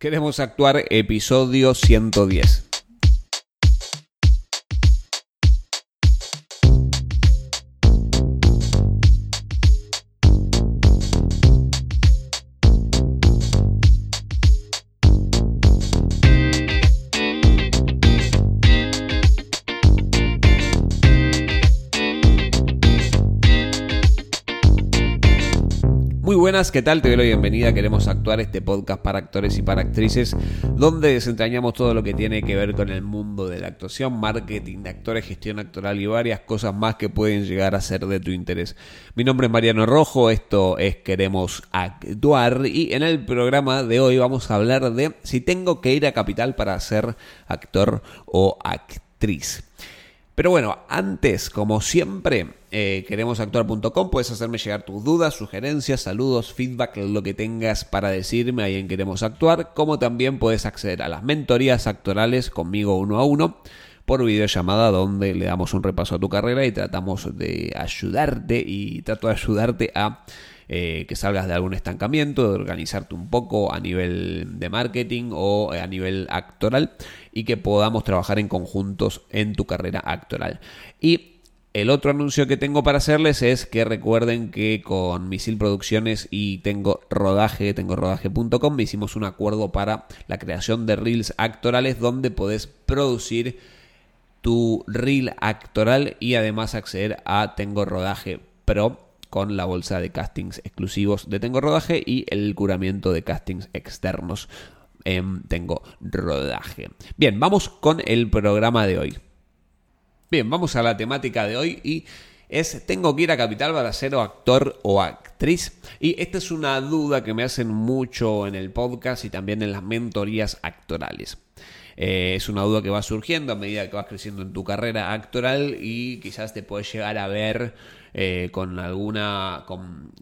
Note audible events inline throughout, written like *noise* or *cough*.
Queremos actuar episodio 110. ¿Qué tal? Te doy la bienvenida. Queremos actuar este podcast para actores y para actrices, donde desentrañamos todo lo que tiene que ver con el mundo de la actuación, marketing de actores, gestión actoral y varias cosas más que pueden llegar a ser de tu interés. Mi nombre es Mariano Rojo, esto es Queremos actuar y en el programa de hoy vamos a hablar de si tengo que ir a Capital para ser actor o actriz. Pero bueno, antes, como siempre, eh, queremosactuar.com, puedes hacerme llegar tus dudas, sugerencias, saludos, feedback, lo que tengas para decirme ahí en Queremos Actuar, como también puedes acceder a las mentorías actorales conmigo uno a uno por videollamada donde le damos un repaso a tu carrera y tratamos de ayudarte y trato de ayudarte a eh, que salgas de algún estancamiento, de organizarte un poco a nivel de marketing o a nivel actoral y que podamos trabajar en conjuntos en tu carrera actoral. Y el otro anuncio que tengo para hacerles es que recuerden que con Misil Producciones y tengo rodaje, tengo rodaje.com, hicimos un acuerdo para la creación de reels actorales donde podés producir tu reel actoral y además acceder a Tengo Rodaje Pro con la bolsa de castings exclusivos de Tengo Rodaje y el curamiento de castings externos en Tengo Rodaje. Bien, vamos con el programa de hoy. Bien, vamos a la temática de hoy y es tengo que ir a Capital para ser actor o actriz. Y esta es una duda que me hacen mucho en el podcast y también en las mentorías actorales. Eh, es una duda que va surgiendo a medida que vas creciendo en tu carrera actoral y quizás te puedes llegar a ver eh, con alguna, con,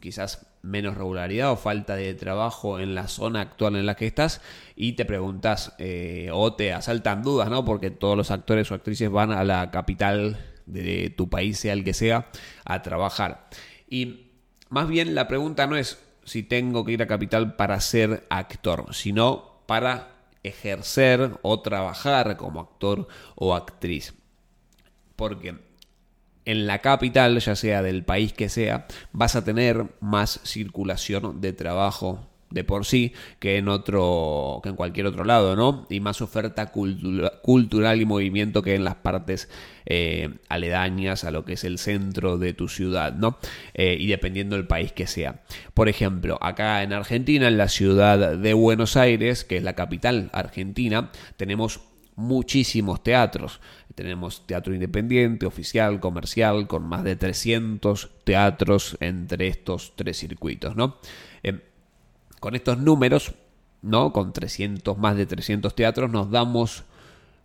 quizás menos regularidad o falta de trabajo en la zona actual en la que estás y te preguntas eh, o te asaltan dudas, ¿no? Porque todos los actores o actrices van a la capital de tu país, sea el que sea, a trabajar. Y más bien la pregunta no es si tengo que ir a capital para ser actor, sino para ejercer o trabajar como actor o actriz. Porque en la capital, ya sea del país que sea, vas a tener más circulación de trabajo de por sí que en otro que en cualquier otro lado, ¿no? Y más oferta cultural y movimiento que en las partes eh, aledañas a lo que es el centro de tu ciudad, ¿no? Eh, y dependiendo del país que sea. Por ejemplo, acá en Argentina, en la ciudad de Buenos Aires, que es la capital argentina, tenemos muchísimos teatros. Tenemos teatro independiente, oficial, comercial, con más de 300 teatros entre estos tres circuitos, ¿no? Eh, con estos números, ¿no? Con 300, más de 300 teatros, nos damos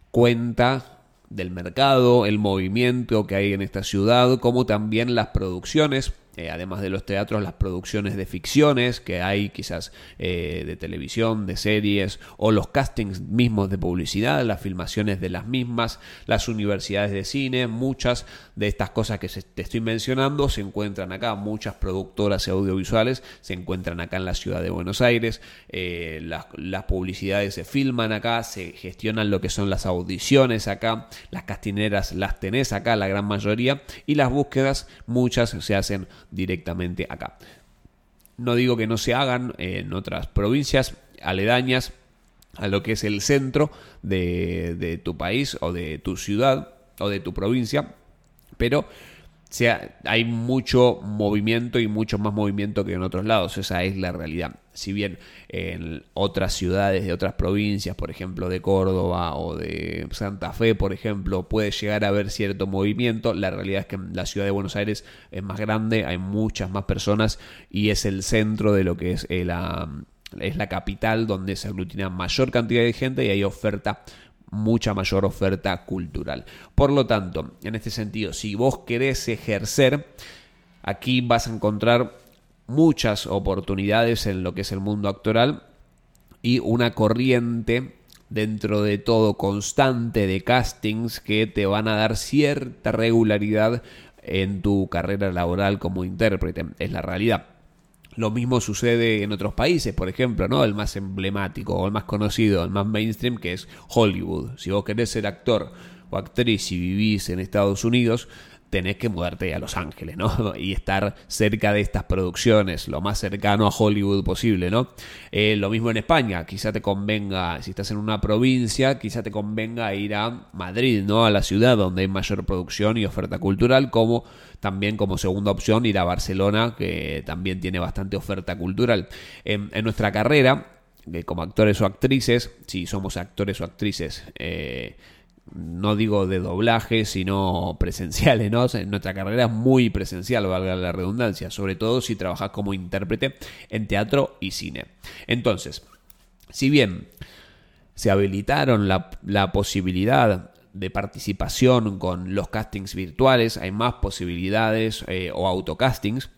cuenta del mercado, el movimiento que hay en esta ciudad, como también las producciones eh, además de los teatros, las producciones de ficciones que hay quizás eh, de televisión, de series, o los castings mismos de publicidad, las filmaciones de las mismas, las universidades de cine, muchas de estas cosas que te estoy mencionando se encuentran acá, muchas productoras audiovisuales se encuentran acá en la ciudad de Buenos Aires, eh, las, las publicidades se filman acá, se gestionan lo que son las audiciones acá, las castineras las tenés acá, la gran mayoría, y las búsquedas muchas se hacen directamente acá. No digo que no se hagan en otras provincias aledañas a lo que es el centro de, tu país o de tu ciudad o de tu provincia, pero sea, hay mucho movimiento y mucho más movimiento que en otros lados. Esa es la realidad. Si bien en otras ciudades de otras provincias, por ejemplo de Córdoba o de Santa Fe, por ejemplo, puede llegar a haber cierto movimiento, la realidad es que la ciudad de Buenos Aires es más grande, hay muchas más personas y es el centro de lo que es eh, la, es la capital donde se aglutina mayor cantidad de gente y hay oferta mucha mayor oferta cultural. Por lo tanto, en este sentido, si vos querés ejercer, aquí vas a encontrar muchas oportunidades en lo que es el mundo actoral y una corriente dentro de todo constante de castings que te van a dar cierta regularidad en tu carrera laboral como intérprete. Es la realidad. Lo mismo sucede en otros países, por ejemplo, ¿no? El más emblemático o el más conocido, el más mainstream, que es Hollywood. Si vos querés ser actor o actriz y vivís en Estados Unidos, tenés que mudarte a Los Ángeles, ¿no? *laughs* Y estar cerca de estas producciones, lo más cercano a Hollywood posible, ¿no? Eh, lo mismo en España, quizá te convenga, si estás en una provincia, quizá te convenga ir a Madrid, ¿no? A la ciudad donde hay mayor producción y oferta cultural, como también como segunda opción ir a Barcelona, que también tiene bastante oferta cultural. En, nuestra carrera, eh, como actores o actrices, si somos actores o actrices, eh, no digo de doblaje, sino presenciales, ¿no? nuestra carrera es muy presencial, valga la redundancia, sobre todo si trabajas como intérprete en teatro y cine. Entonces, si bien se habilitaron la, la posibilidad de participación con los castings virtuales, hay más posibilidades eh, o autocastings,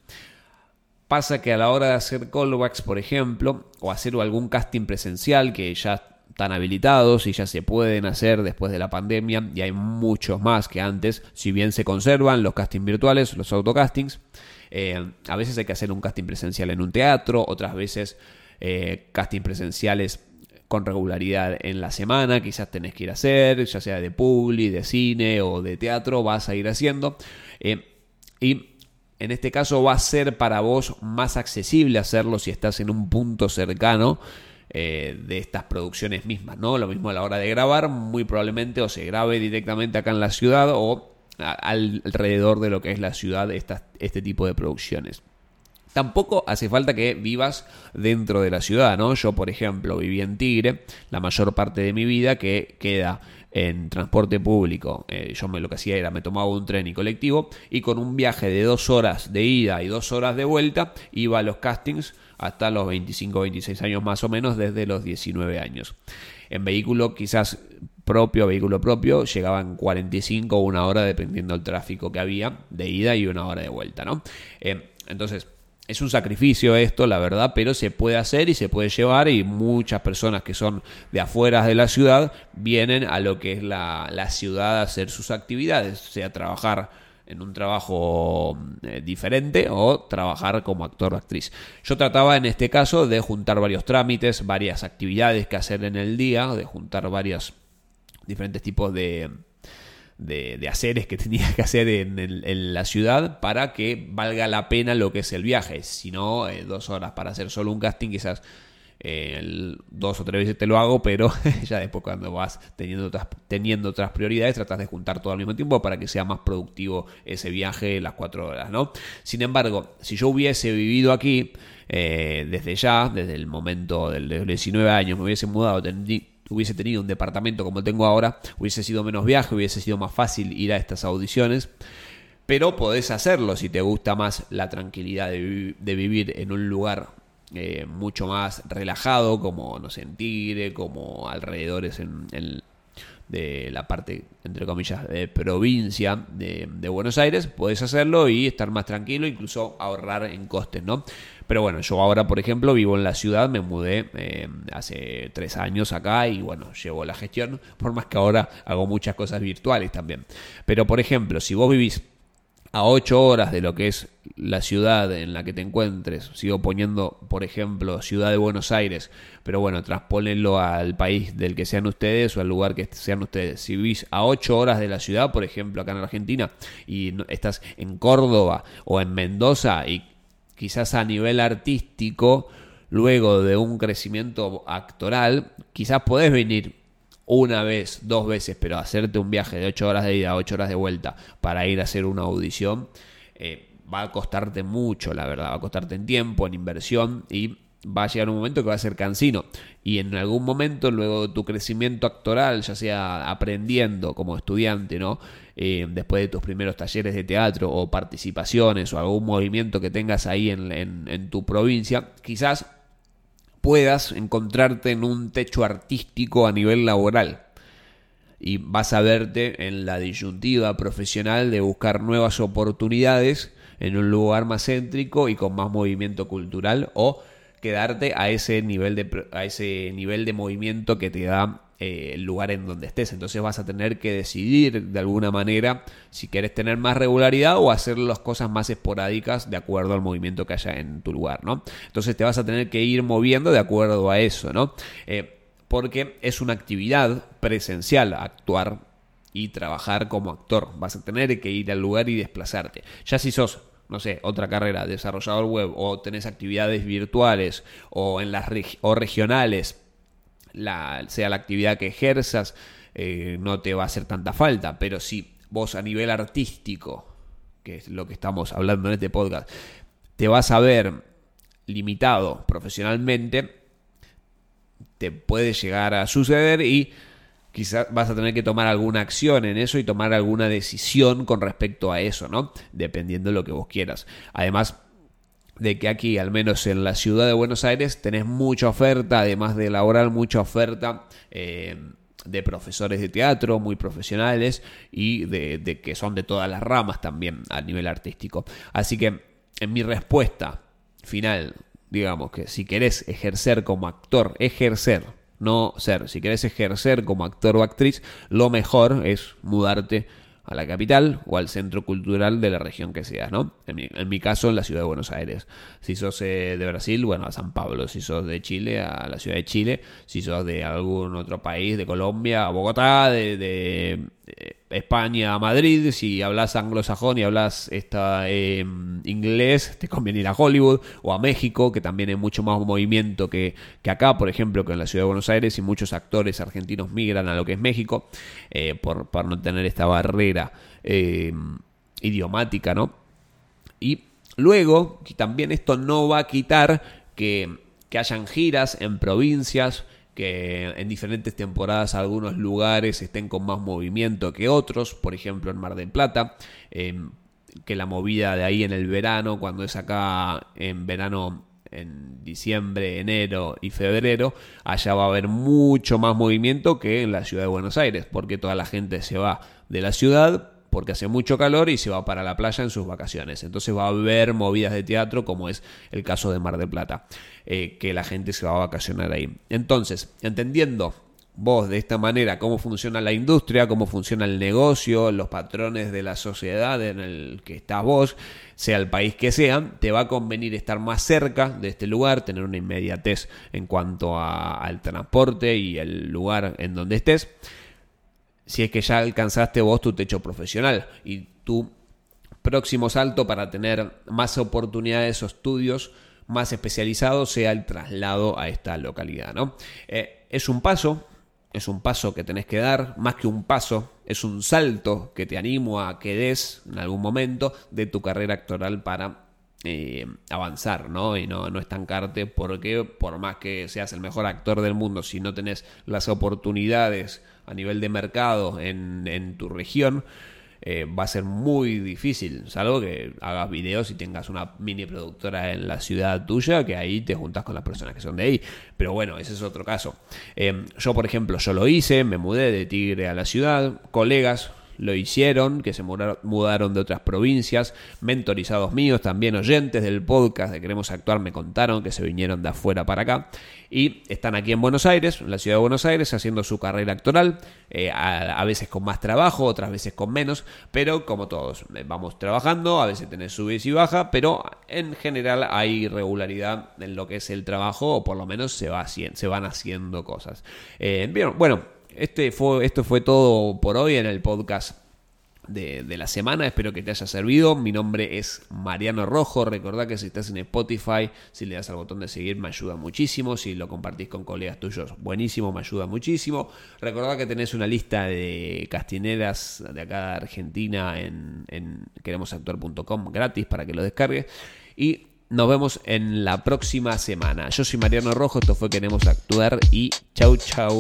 pasa que a la hora de hacer callbacks, por ejemplo, o hacer algún casting presencial que ya están habilitados y ya se pueden hacer después de la pandemia y hay muchos más que antes, si bien se conservan los castings virtuales, los autocastings, eh, a veces hay que hacer un casting presencial en un teatro, otras veces eh, castings presenciales con regularidad en la semana, quizás tenés que ir a hacer, ya sea de publi, de cine o de teatro, vas a ir haciendo. Eh, y en este caso va a ser para vos más accesible hacerlo si estás en un punto cercano eh, de estas producciones mismas, ¿no? Lo mismo a la hora de grabar, muy probablemente o se grabe directamente acá en la ciudad o alrededor de lo que es la ciudad este tipo de producciones. Tampoco hace falta que vivas dentro de la ciudad, ¿no? Yo, por ejemplo, viví en Tigre la mayor parte de mi vida que queda en transporte público. Eh, yo me, lo que hacía era me tomaba un tren y colectivo y con un viaje de dos horas de ida y dos horas de vuelta iba a los castings hasta los 25 26 años más o menos desde los 19 años. En vehículo quizás propio, vehículo propio, llegaban 45 o una hora dependiendo del tráfico que había de ida y una hora de vuelta, ¿no? Eh, entonces, es un sacrificio esto, la verdad, pero se puede hacer y se puede llevar y muchas personas que son de afuera de la ciudad vienen a lo que es la, ciudad a hacer sus actividades, sea trabajar en un trabajo eh, diferente o trabajar como actor o actriz. Yo trataba en este caso de juntar varios trámites, varias actividades que hacer en el día, de juntar varios diferentes tipos de, de, de haceres que *laughs* tenía que hacer en, la ciudad para que valga la pena lo que es el viaje. Si no, eh, dos horas para hacer solo un casting, quizás eh, dos o tres veces te lo hago, pero *laughs* ya después cuando vas teniendo otras, teniendo otras prioridades, tratas de juntar todo al mismo tiempo para que sea más productivo ese viaje, las cuatro horas, ¿no? Sin embargo, si yo hubiese vivido aquí, eh, desde ya, desde el momento del, de los 19 años, me hubiese mudado, hubiese tenido un departamento como tengo ahora, hubiese sido menos viaje, hubiese sido más fácil ir a estas audiciones. Pero podés hacerlo si te gusta más la tranquilidad de, vivir en un lugar eh, mucho más relajado, como no sentir, como alrededores en, de la parte, entre comillas, de provincia de, Buenos Aires, podés hacerlo y estar más tranquilo, incluso ahorrar en costes, ¿no? Pero bueno, yo ahora, por ejemplo, vivo en la ciudad, me mudé eh, hace tres años acá y bueno, llevo la gestión, por más que ahora hago muchas cosas virtuales también. Pero por ejemplo, si vos vivís a ocho horas de lo que es la ciudad en la que te encuentres, sigo poniendo, por ejemplo, ciudad de Buenos Aires, pero bueno, transpónenlo al país del que sean ustedes o al lugar que sean ustedes. Si vivís a ocho horas de la ciudad, por ejemplo, acá en Argentina, y estás en Córdoba o en Mendoza y quizás a nivel artístico, luego de un crecimiento actoral, quizás podés venir una vez, dos veces, pero hacerte un viaje de ocho horas de ida, ocho horas de vuelta para ir a hacer una audición, eh, va a costarte mucho, la verdad, va a costarte en tiempo, en inversión y va a llegar un momento que va a ser cansino. Y en algún momento, luego de tu crecimiento actoral, ya sea aprendiendo como estudiante, ¿no? Eh, después de tus primeros talleres de teatro o participaciones o algún movimiento que tengas ahí en tu provincia, quizás puedas encontrarte en un techo artístico a nivel laboral. Y vas a verte en la disyuntiva profesional de buscar nuevas oportunidades en un lugar más céntrico y con más movimiento cultural o quedarte a ese nivel de, a ese nivel de movimiento que te da eh, el lugar en donde estés. Entonces vas a tener que decidir de alguna manera si quieres tener más regularidad o hacer las cosas más esporádicas de acuerdo al movimiento que haya en tu lugar, ¿no? Entonces te vas a tener que ir moviendo de acuerdo a eso, ¿no? Eh, porque es una actividad presencial actuar y trabajar como actor. Vas a tener que ir al lugar y desplazarte. Ya si sos no sé, otra carrera, desarrollador web, o tenés actividades virtuales o en las o regionales, sea la actividad que ejerzas, eh, no te va a hacer tanta falta. Pero si vos a nivel artístico, que es lo que estamos hablando en este podcast, te vas a ver limitado profesionalmente, te puede llegar a suceder y quizás vas a tener que tomar alguna acción en eso y tomar alguna decisión con respecto a eso, ¿no? Dependiendo de lo que vos quieras. Además, de que aquí, al menos en la ciudad de Buenos Aires, tenés mucha oferta, además de laboral, mucha oferta eh, de profesores de teatro muy profesionales y de, de, que son de todas las ramas también a nivel artístico. Así que en mi respuesta final, digamos que si querés ejercer como actor, ejercer, no ser, si querés ejercer como actor o actriz, lo mejor es mudarte a la capital o al centro cultural de la región que seas, ¿no? En mi, caso, en la ciudad de Buenos Aires. Si sos eh, de Brasil, bueno, a San Pablo. Si sos de Chile, a la ciudad de Chile. Si sos de algún otro país, de Colombia, a Bogotá, de España a Madrid, si hablas anglosajón y hablas esta, em, inglés, te conviene ir a Hollywood o a México, que también hay mucho más movimiento que, acá, por ejemplo, que en la ciudad de Buenos Aires y muchos actores argentinos migran a lo que es México eh, por, no tener esta barrera em, idiomática, ¿no? Y luego, también esto no va a quitar que, que hayan giras en provincias, que en diferentes temporadas algunos lugares estén con más movimiento que otros, por ejemplo en Mar del Plata, em, que la movida de ahí en el verano, cuando es acá en verano en diciembre, enero y febrero, allá va a haber mucho más movimiento que en la ciudad de Buenos Aires, porque toda la gente se va de la ciudad porque hace mucho calor y se va para la playa en sus vacaciones. Entonces va a haber movidas de teatro como es el caso de Mar del Plata, eh, que la gente se va a vacacionar ahí. Entonces, entendiendo vos de esta manera cómo funciona la industria, cómo funciona el negocio, los patrones de la sociedad en el que estás vos, sea el país que sea, te va a convenir estar más cerca de este lugar, tener una inmediatez en cuanto al transporte y el lugar en donde estés si es que ya alcanzaste vos tu techo profesional y tu próximo salto para tener más oportunidades o estudios más especializados sea el traslado a esta localidad. ¿no? Eh, es un paso, es un paso que tenés que dar, más que un paso, es un salto que te animo a que des en algún momento de tu carrera actoral para eh, avanzar, ¿no? Y no, no estancarte, porque por más que seas el mejor actor del mundo, si no tenés las oportunidades a nivel de mercado en, en tu región, eh, va a ser muy difícil, salvo que hagas videos y tengas una mini productora en la ciudad tuya, que ahí te juntas con las personas que son de ahí. Pero bueno, ese es otro caso. Eh, yo, por ejemplo, yo lo hice, me mudé de Tigre a la ciudad, colegas lo hicieron, que se mudaron de otras provincias, mentorizados míos, también oyentes del podcast de Queremos Actuar me contaron que se vinieron de afuera para acá y están aquí en Buenos Aires, en la ciudad de Buenos Aires, haciendo su carrera actoral, eh, a, veces con más trabajo, otras veces con menos, pero como todos, eh, vamos trabajando, a veces tenés subes y baja, pero en general hay regularidad en lo que es el trabajo, o por lo menos se, va se van haciendo cosas. Eh, bueno, este fue, esto fue todo por hoy en el podcast de, la semana. Espero que te haya servido. Mi nombre es Mariano Rojo. Recordá que si estás en Spotify, si le das al botón de seguir, me ayuda muchísimo. Si lo compartís con colegas tuyos, buenísimo, me ayuda muchísimo. Recordá que tenés una lista de castineras de acá de Argentina en, en queremosactuar.com gratis para que lo descargues. Y nos vemos en la próxima semana. Yo soy Mariano Rojo, esto fue Queremos Actuar y chau chau.